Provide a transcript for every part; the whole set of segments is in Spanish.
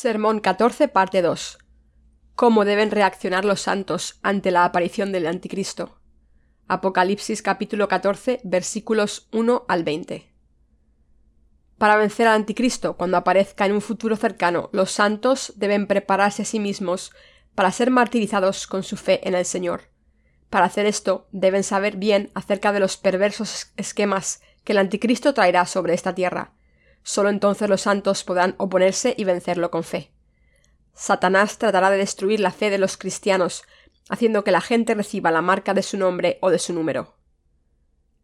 Sermón 14, parte 2. Cómo deben reaccionar los santos ante la aparición del Anticristo. Apocalipsis capítulo 14, versículos 1 al 20. Para vencer al Anticristo cuando aparezca en un futuro cercano, los santos deben prepararse a sí mismos para ser martirizados con su fe en el Señor. Para hacer esto, deben saber bien acerca de los perversos esquemas que el Anticristo traerá sobre esta tierra. Solo entonces los santos podrán oponerse y vencerlo con fe. Satanás tratará de destruir la fe de los cristianos, haciendo que la gente reciba la marca de su nombre o de su número.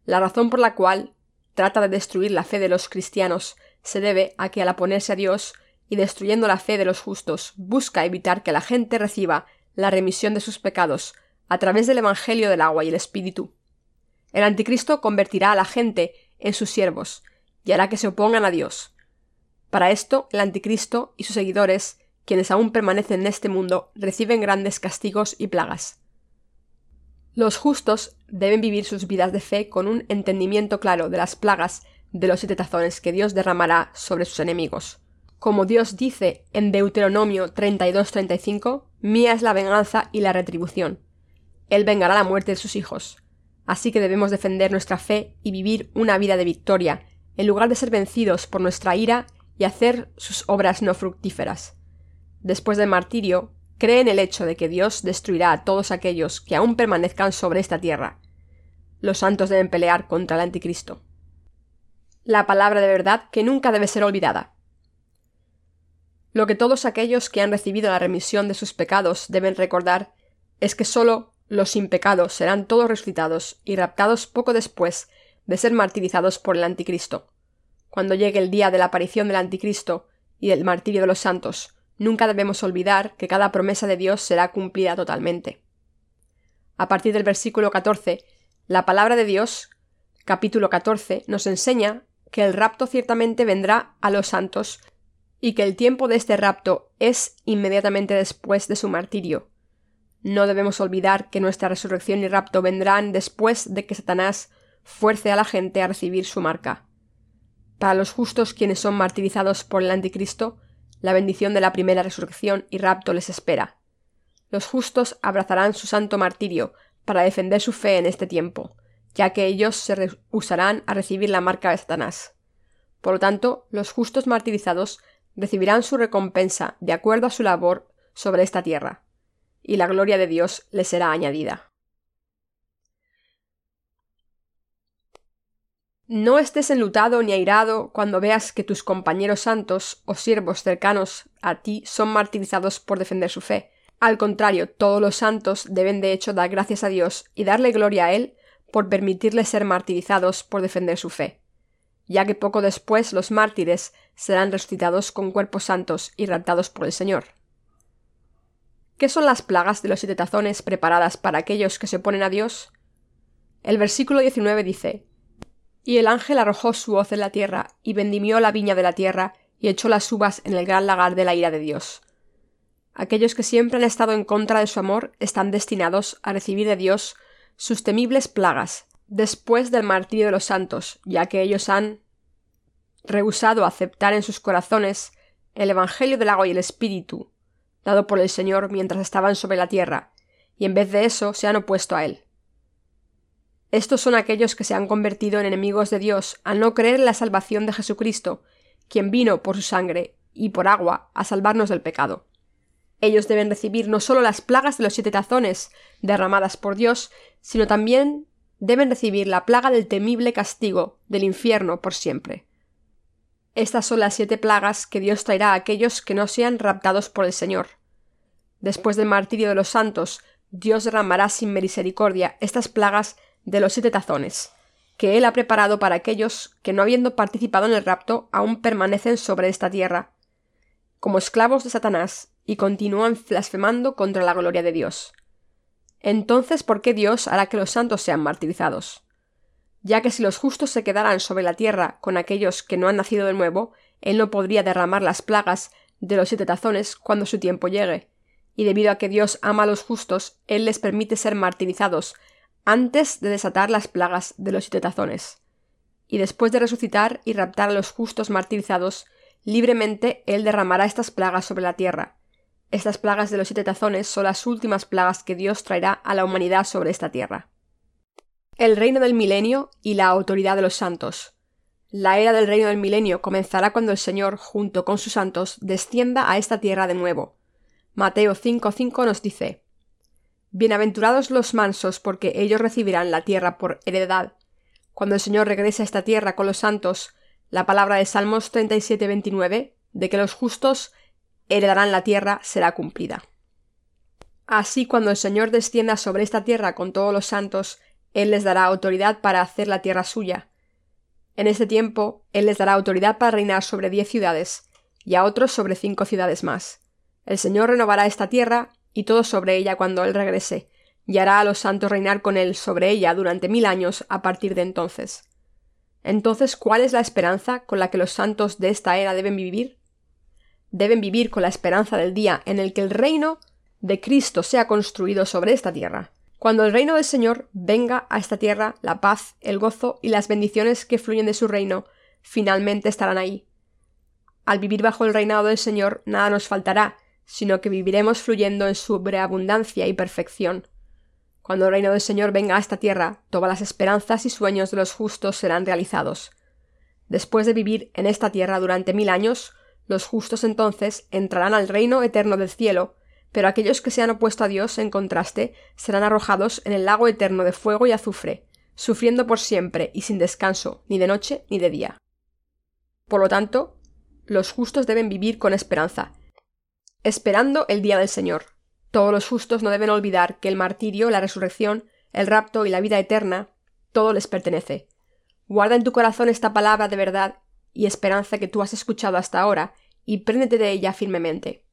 La razón por la cual trata de destruir la fe de los cristianos se debe a que al oponerse a Dios y destruyendo la fe de los justos, busca evitar que la gente reciba la remisión de sus pecados a través del Evangelio del agua y el Espíritu. El Anticristo convertirá a la gente en sus siervos y hará que se opongan a Dios. Para esto, el Anticristo y sus seguidores, quienes aún permanecen en este mundo, reciben grandes castigos y plagas. Los justos deben vivir sus vidas de fe con un entendimiento claro de las plagas de los siete tazones que Dios derramará sobre sus enemigos. Como Dios dice en Deuteronomio 32-35, Mía es la venganza y la retribución. Él vengará la muerte de sus hijos. Así que debemos defender nuestra fe y vivir una vida de victoria, en lugar de ser vencidos por nuestra ira y hacer sus obras no fructíferas. Después del martirio, cree en el hecho de que Dios destruirá a todos aquellos que aún permanezcan sobre esta tierra. Los santos deben pelear contra el anticristo. La palabra de verdad que nunca debe ser olvidada. Lo que todos aquellos que han recibido la remisión de sus pecados deben recordar es que sólo los sin pecado serán todos resucitados y raptados poco después de ser martirizados por el anticristo. Cuando llegue el día de la aparición del anticristo y del martirio de los santos, nunca debemos olvidar que cada promesa de Dios será cumplida totalmente. A partir del versículo 14, la palabra de Dios, capítulo 14, nos enseña que el rapto ciertamente vendrá a los santos y que el tiempo de este rapto es inmediatamente después de su martirio. No debemos olvidar que nuestra resurrección y rapto vendrán después de que Satanás fuerce a la gente a recibir su marca. Para los justos quienes son martirizados por el anticristo, la bendición de la primera resurrección y rapto les espera. Los justos abrazarán su santo martirio para defender su fe en este tiempo, ya que ellos se rehusarán a recibir la marca de Satanás. Por lo tanto, los justos martirizados recibirán su recompensa de acuerdo a su labor sobre esta tierra, y la gloria de Dios les será añadida. No estés enlutado ni airado cuando veas que tus compañeros santos o siervos cercanos a ti son martirizados por defender su fe. Al contrario, todos los santos deben de hecho dar gracias a Dios y darle gloria a Él por permitirles ser martirizados por defender su fe, ya que poco después los mártires serán resucitados con cuerpos santos y raptados por el Señor. ¿Qué son las plagas de los siete tazones preparadas para aquellos que se oponen a Dios? El versículo 19 dice, y el ángel arrojó su hoz en la tierra, y vendimió la viña de la tierra, y echó las uvas en el gran lagar de la ira de Dios. Aquellos que siempre han estado en contra de su amor están destinados a recibir de Dios sus temibles plagas, después del martirio de los santos, ya que ellos han rehusado aceptar en sus corazones el Evangelio del agua y el Espíritu, dado por el Señor mientras estaban sobre la tierra, y en vez de eso se han opuesto a él. Estos son aquellos que se han convertido en enemigos de Dios al no creer en la salvación de Jesucristo, quien vino por su sangre y por agua a salvarnos del pecado. Ellos deben recibir no solo las plagas de los siete tazones derramadas por Dios, sino también deben recibir la plaga del temible castigo del infierno por siempre. Estas son las siete plagas que Dios traerá a aquellos que no sean raptados por el Señor. Después del martirio de los santos, Dios derramará sin misericordia estas plagas de los siete tazones, que él ha preparado para aquellos que no habiendo participado en el rapto aún permanecen sobre esta tierra, como esclavos de Satanás, y continúan blasfemando contra la gloria de Dios. Entonces, ¿por qué Dios hará que los santos sean martirizados? Ya que si los justos se quedaran sobre la tierra con aquellos que no han nacido de nuevo, Él no podría derramar las plagas de los siete tazones cuando su tiempo llegue, y debido a que Dios ama a los justos, Él les permite ser martirizados antes de desatar las plagas de los siete tazones. Y después de resucitar y raptar a los justos martirizados, libremente Él derramará estas plagas sobre la tierra. Estas plagas de los siete tazones son las últimas plagas que Dios traerá a la humanidad sobre esta tierra. El reino del milenio y la autoridad de los santos. La era del reino del milenio comenzará cuando el Señor, junto con sus santos, descienda a esta tierra de nuevo. Mateo 5:5 nos dice Bienaventurados los mansos, porque ellos recibirán la tierra por heredad. Cuando el Señor regrese a esta tierra con los santos, la palabra de Salmos 37:29, de que los justos heredarán la tierra, será cumplida. Así, cuando el Señor descienda sobre esta tierra con todos los santos, Él les dará autoridad para hacer la tierra suya. En este tiempo, Él les dará autoridad para reinar sobre diez ciudades, y a otros sobre cinco ciudades más. El Señor renovará esta tierra y todo sobre ella cuando Él regrese, y hará a los santos reinar con Él sobre ella durante mil años a partir de entonces. Entonces, ¿cuál es la esperanza con la que los santos de esta era deben vivir? Deben vivir con la esperanza del día en el que el reino de Cristo sea construido sobre esta tierra. Cuando el reino del Señor venga a esta tierra, la paz, el gozo y las bendiciones que fluyen de su reino finalmente estarán ahí. Al vivir bajo el reinado del Señor, nada nos faltará, sino que viviremos fluyendo en su abundancia y perfección. Cuando el reino del Señor venga a esta tierra, todas las esperanzas y sueños de los justos serán realizados. Después de vivir en esta tierra durante mil años, los justos entonces entrarán al reino eterno del cielo, pero aquellos que se han opuesto a Dios, en contraste, serán arrojados en el lago eterno de fuego y azufre, sufriendo por siempre y sin descanso, ni de noche ni de día. Por lo tanto, los justos deben vivir con esperanza, esperando el día del Señor. Todos los justos no deben olvidar que el martirio, la resurrección, el rapto y la vida eterna, todo les pertenece. Guarda en tu corazón esta palabra de verdad y esperanza que tú has escuchado hasta ahora, y préndete de ella firmemente.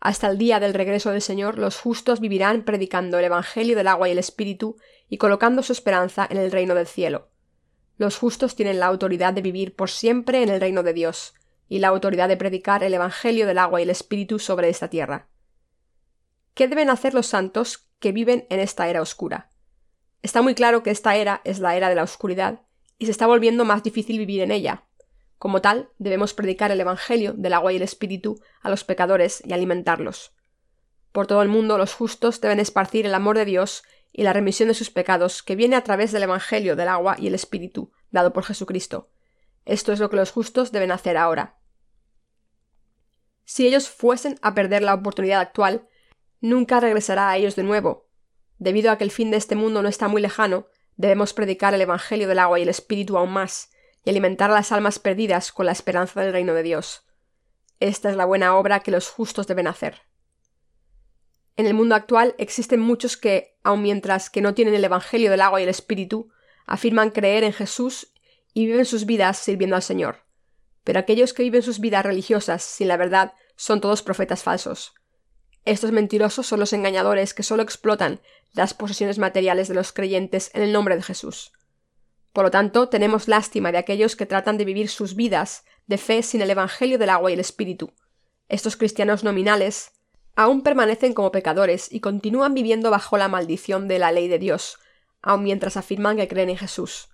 Hasta el día del regreso del Señor, los justos vivirán predicando el Evangelio del agua y el Espíritu y colocando su esperanza en el reino del cielo. Los justos tienen la autoridad de vivir por siempre en el reino de Dios, y la autoridad de predicar el Evangelio del agua y el Espíritu sobre esta tierra. ¿Qué deben hacer los santos que viven en esta era oscura? Está muy claro que esta era es la era de la oscuridad, y se está volviendo más difícil vivir en ella. Como tal, debemos predicar el Evangelio del agua y el Espíritu a los pecadores y alimentarlos. Por todo el mundo los justos deben esparcir el amor de Dios y la remisión de sus pecados que viene a través del Evangelio del agua y el Espíritu, dado por Jesucristo. Esto es lo que los justos deben hacer ahora. Si ellos fuesen a perder la oportunidad actual, nunca regresará a ellos de nuevo. Debido a que el fin de este mundo no está muy lejano, debemos predicar el Evangelio del agua y el Espíritu aún más, y alimentar a las almas perdidas con la esperanza del reino de Dios. Esta es la buena obra que los justos deben hacer. En el mundo actual existen muchos que, aun mientras que no tienen el Evangelio del agua y el Espíritu, afirman creer en Jesús y viven sus vidas sirviendo al Señor. Pero aquellos que viven sus vidas religiosas sin la verdad son todos profetas falsos. Estos mentirosos son los engañadores que solo explotan las posesiones materiales de los creyentes en el nombre de Jesús. Por lo tanto, tenemos lástima de aquellos que tratan de vivir sus vidas de fe sin el Evangelio del agua y el Espíritu. Estos cristianos nominales aún permanecen como pecadores y continúan viviendo bajo la maldición de la ley de Dios, aun mientras afirman que creen en Jesús.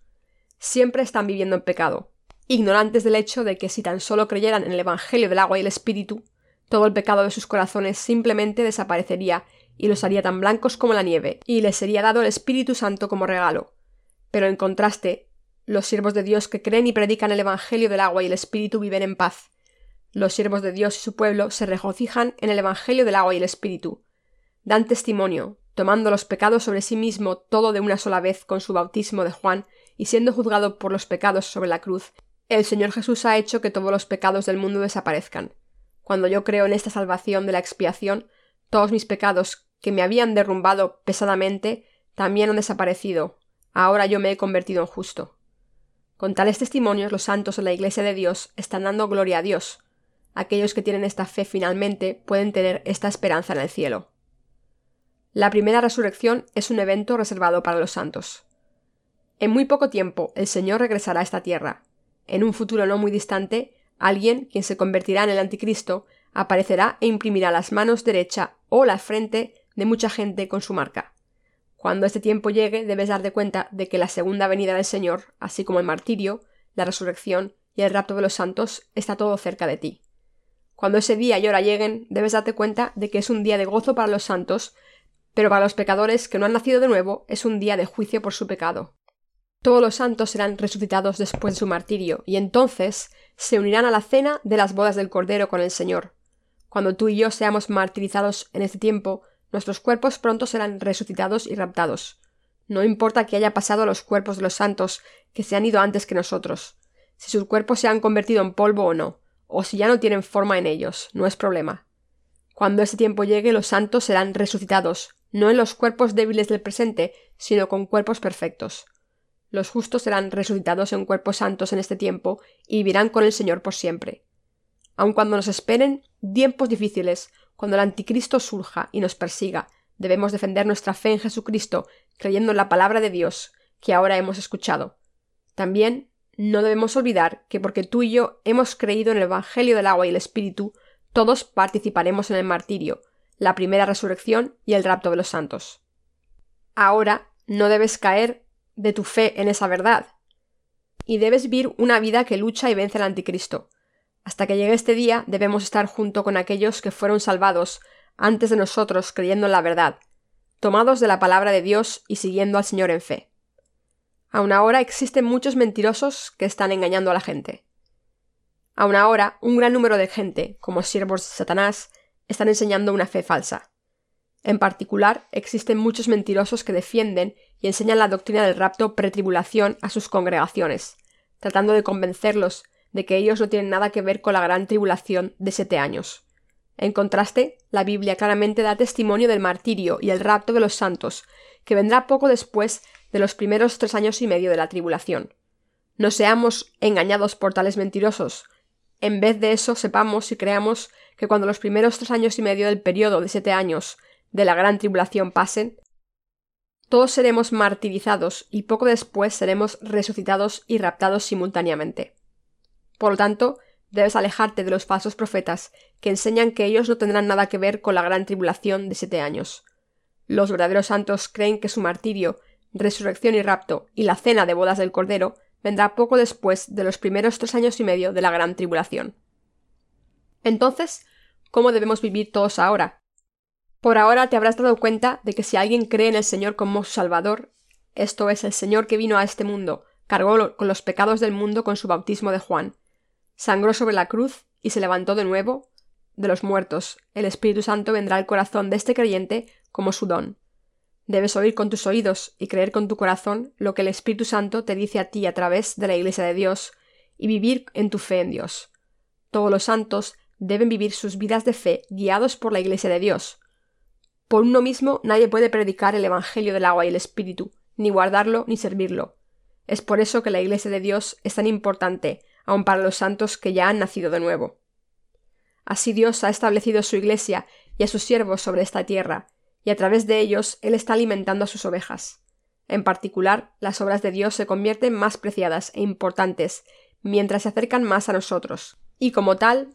Siempre están viviendo en pecado, ignorantes del hecho de que si tan solo creyeran en el Evangelio del agua y el Espíritu, todo el pecado de sus corazones simplemente desaparecería y los haría tan blancos como la nieve, y les sería dado el Espíritu Santo como regalo. Pero en contraste, los siervos de Dios que creen y predican el Evangelio del agua y el Espíritu viven en paz. Los siervos de Dios y su pueblo se regocijan en el Evangelio del agua y el Espíritu. Dan testimonio, tomando los pecados sobre sí mismo todo de una sola vez con su bautismo de Juan, y siendo juzgado por los pecados sobre la cruz, el Señor Jesús ha hecho que todos los pecados del mundo desaparezcan. Cuando yo creo en esta salvación de la expiación, todos mis pecados que me habían derrumbado pesadamente también han desaparecido. Ahora yo me he convertido en justo. Con tales testimonios los santos en la Iglesia de Dios están dando gloria a Dios. Aquellos que tienen esta fe finalmente pueden tener esta esperanza en el cielo. La primera resurrección es un evento reservado para los santos. En muy poco tiempo el Señor regresará a esta tierra. En un futuro no muy distante, Alguien, quien se convertirá en el anticristo, aparecerá e imprimirá las manos derecha o la frente de mucha gente con su marca. Cuando este tiempo llegue, debes darte cuenta de que la segunda venida del Señor, así como el martirio, la resurrección y el rapto de los santos está todo cerca de ti. Cuando ese día y hora lleguen, debes darte cuenta de que es un día de gozo para los santos, pero para los pecadores que no han nacido de nuevo es un día de juicio por su pecado. Todos los santos serán resucitados después de su martirio, y entonces se unirán a la cena de las bodas del Cordero con el Señor. Cuando tú y yo seamos martirizados en este tiempo, nuestros cuerpos pronto serán resucitados y raptados. No importa que haya pasado a los cuerpos de los santos que se han ido antes que nosotros, si sus cuerpos se han convertido en polvo o no, o si ya no tienen forma en ellos, no es problema. Cuando ese tiempo llegue, los santos serán resucitados, no en los cuerpos débiles del presente, sino con cuerpos perfectos. Los justos serán resucitados en cuerpos santos en este tiempo y vivirán con el Señor por siempre. Aun cuando nos esperen tiempos difíciles, cuando el anticristo surja y nos persiga, debemos defender nuestra fe en Jesucristo, creyendo en la palabra de Dios que ahora hemos escuchado. También no debemos olvidar que porque tú y yo hemos creído en el Evangelio del agua y el Espíritu, todos participaremos en el martirio, la primera resurrección y el rapto de los santos. Ahora no debes caer de tu fe en esa verdad, y debes vivir una vida que lucha y vence al anticristo. Hasta que llegue este día debemos estar junto con aquellos que fueron salvados antes de nosotros creyendo en la verdad, tomados de la palabra de Dios y siguiendo al Señor en fe. Aun ahora existen muchos mentirosos que están engañando a la gente. Aun ahora, un gran número de gente, como siervos de Satanás, están enseñando una fe falsa. En particular, existen muchos mentirosos que defienden y enseñan la doctrina del rapto pretribulación a sus congregaciones, tratando de convencerlos de que ellos no tienen nada que ver con la gran tribulación de siete años. En contraste, la Biblia claramente da testimonio del martirio y el rapto de los santos, que vendrá poco después de los primeros tres años y medio de la tribulación. No seamos engañados por tales mentirosos, en vez de eso, sepamos y creamos que cuando los primeros tres años y medio del periodo de siete años de la gran tribulación pasen, todos seremos martirizados y poco después seremos resucitados y raptados simultáneamente. Por lo tanto, debes alejarte de los falsos profetas que enseñan que ellos no tendrán nada que ver con la gran tribulación de siete años. Los verdaderos santos creen que su martirio, resurrección y rapto y la cena de bodas del Cordero vendrá poco después de los primeros tres años y medio de la gran tribulación. Entonces, ¿cómo debemos vivir todos ahora? Por ahora te habrás dado cuenta de que si alguien cree en el Señor como su Salvador, esto es el Señor que vino a este mundo, cargó con los pecados del mundo con su bautismo de Juan, sangró sobre la cruz y se levantó de nuevo de los muertos, el Espíritu Santo vendrá al corazón de este creyente como su don. Debes oír con tus oídos y creer con tu corazón lo que el Espíritu Santo te dice a ti a través de la Iglesia de Dios y vivir en tu fe en Dios. Todos los santos deben vivir sus vidas de fe guiados por la Iglesia de Dios. Por uno mismo nadie puede predicar el Evangelio del agua y el Espíritu, ni guardarlo ni servirlo. Es por eso que la Iglesia de Dios es tan importante, aun para los santos que ya han nacido de nuevo. Así Dios ha establecido su Iglesia y a sus siervos sobre esta tierra, y a través de ellos Él está alimentando a sus ovejas. En particular, las obras de Dios se convierten más preciadas e importantes mientras se acercan más a nosotros. Y como tal,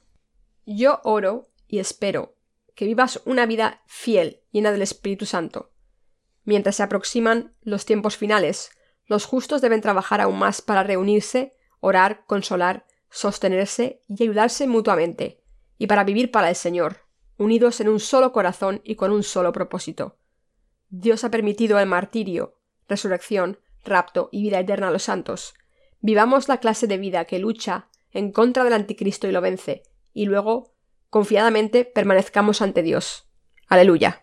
yo oro y espero que vivas una vida fiel, llena del Espíritu Santo. Mientras se aproximan los tiempos finales, los justos deben trabajar aún más para reunirse, orar, consolar, sostenerse y ayudarse mutuamente, y para vivir para el Señor, unidos en un solo corazón y con un solo propósito. Dios ha permitido el martirio, resurrección, rapto y vida eterna a los santos. Vivamos la clase de vida que lucha en contra del anticristo y lo vence, y luego, confiadamente, permanezcamos ante Dios. Aleluya.